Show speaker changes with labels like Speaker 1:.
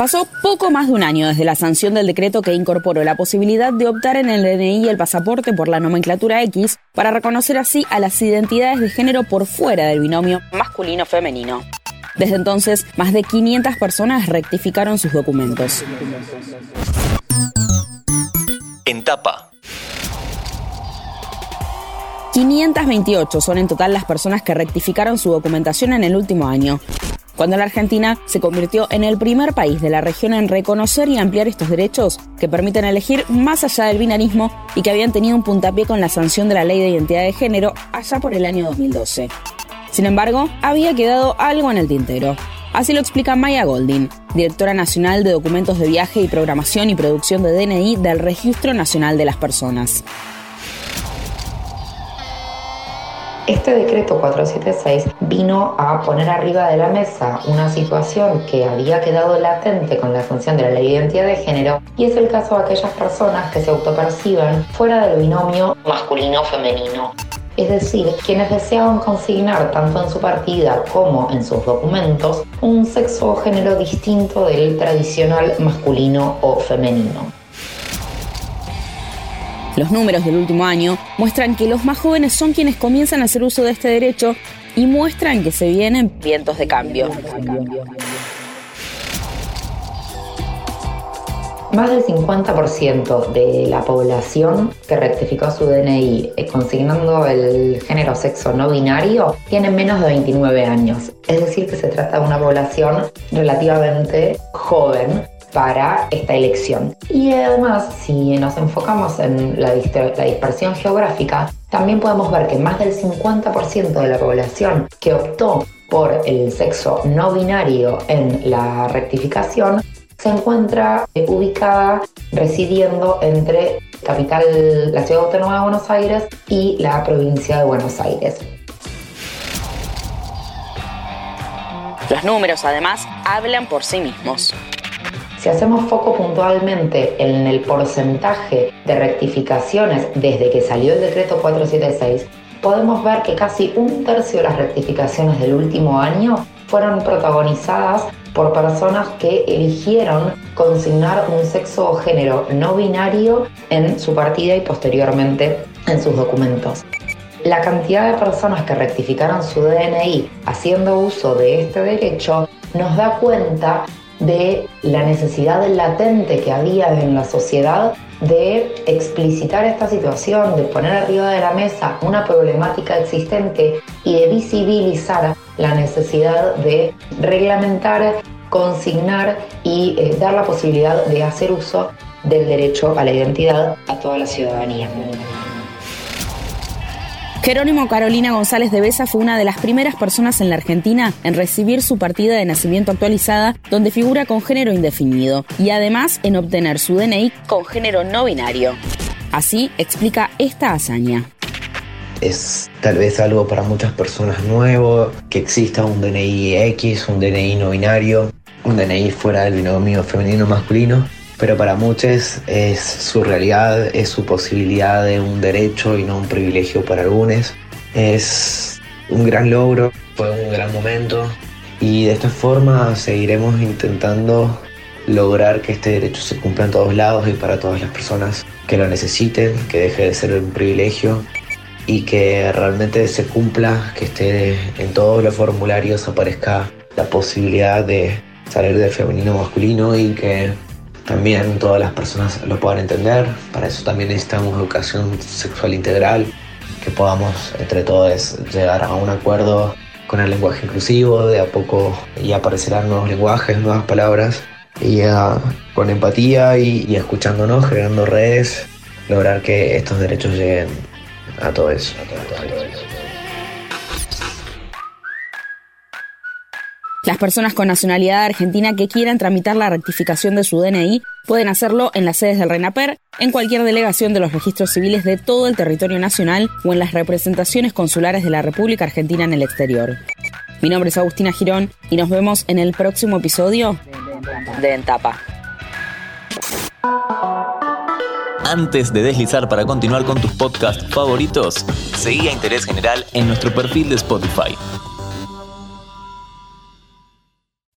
Speaker 1: Pasó poco más de un año desde la sanción del decreto que incorporó la posibilidad de optar en el DNI y el pasaporte por la nomenclatura X para reconocer así a las identidades de género por fuera del binomio masculino-femenino. Desde entonces, más de 500 personas rectificaron sus documentos.
Speaker 2: En tapa.
Speaker 1: 528 son en total las personas que rectificaron su documentación en el último año cuando la Argentina se convirtió en el primer país de la región en reconocer y ampliar estos derechos que permiten elegir más allá del binarismo y que habían tenido un puntapié con la sanción de la Ley de Identidad de Género allá por el año 2012. Sin embargo, había quedado algo en el tintero. Así lo explica Maya Goldin, directora nacional de documentos de viaje y programación y producción de DNI del Registro Nacional de las Personas.
Speaker 3: Este decreto 476 vino a poner arriba de la mesa una situación que había quedado latente con la función de la ley de identidad de género y es el caso de aquellas personas que se autoperciben fuera del binomio masculino-femenino. Es decir, quienes deseaban consignar tanto en su partida como en sus documentos un sexo o género distinto del tradicional masculino o femenino.
Speaker 1: Los números del último año muestran que los más jóvenes son quienes comienzan a hacer uso de este derecho y muestran que se vienen vientos de cambio.
Speaker 3: Más del 50% de la población que rectificó su DNI eh, consignando el género sexo no binario tiene menos de 29 años. Es decir, que se trata de una población relativamente joven para esta elección. Y además, si nos enfocamos en la, dispersión geográfica, también podemos ver que más del 50% de la población que optó por el sexo no binario en la rectificación se encuentra ubicada residiendo entre capital, la ciudad autónoma de Buenos Aires y la provincia de Buenos Aires.
Speaker 1: Los números además hablan por sí mismos.
Speaker 3: Si hacemos foco puntualmente en el porcentaje de rectificaciones desde que salió el decreto 476, podemos ver que casi un tercio de las rectificaciones del último año fueron protagonizadas por personas que eligieron consignar un sexo o género no binario en su partida y posteriormente en sus documentos. La cantidad de personas que rectificaron su DNI haciendo uso de este derecho nos da cuenta de la necesidad latente que había en la sociedad de explicitar esta situación, de poner arriba de la mesa una problemática existente y de visibilizar la necesidad de reglamentar, consignar y eh, dar la posibilidad de hacer uso del derecho a la identidad a toda la ciudadanía.
Speaker 1: Jerónimo Carolina González de Besa fue una de las primeras personas en la Argentina en recibir su partida de nacimiento actualizada, donde figura con género indefinido, y además en obtener su DNI con género no binario. Así explica esta hazaña.
Speaker 4: Es tal vez algo para muchas personas nuevo, que exista un DNI X, un DNI no binario, un DNI fuera del binomio femenino-masculino pero para muchos es su realidad, es su posibilidad de un derecho y no un privilegio para algunos. Es un gran logro, fue un gran momento y de esta forma seguiremos intentando lograr que este derecho se cumpla en todos lados y para todas las personas que lo necesiten, que deje de ser un privilegio y que realmente se cumpla, que esté en todos los formularios aparezca la posibilidad de salir del femenino masculino y que también todas las personas lo puedan entender. Para eso también necesitamos educación sexual integral, que podamos entre todos llegar a un acuerdo con el lenguaje inclusivo, de a poco ya aparecerán nuevos lenguajes, nuevas palabras, y con empatía y, y escuchándonos, generando redes, lograr que estos derechos lleguen a. A todos.
Speaker 1: Las personas con nacionalidad argentina que quieran tramitar la rectificación de su DNI pueden hacerlo en las sedes del RENAPER, en cualquier delegación de los registros civiles de todo el territorio nacional o en las representaciones consulares de la República Argentina en el exterior. Mi nombre es Agustina Girón y nos vemos en el próximo episodio de Entapa.
Speaker 2: Antes de deslizar para continuar con tus podcasts favoritos, seguí a Interés General en nuestro perfil de Spotify.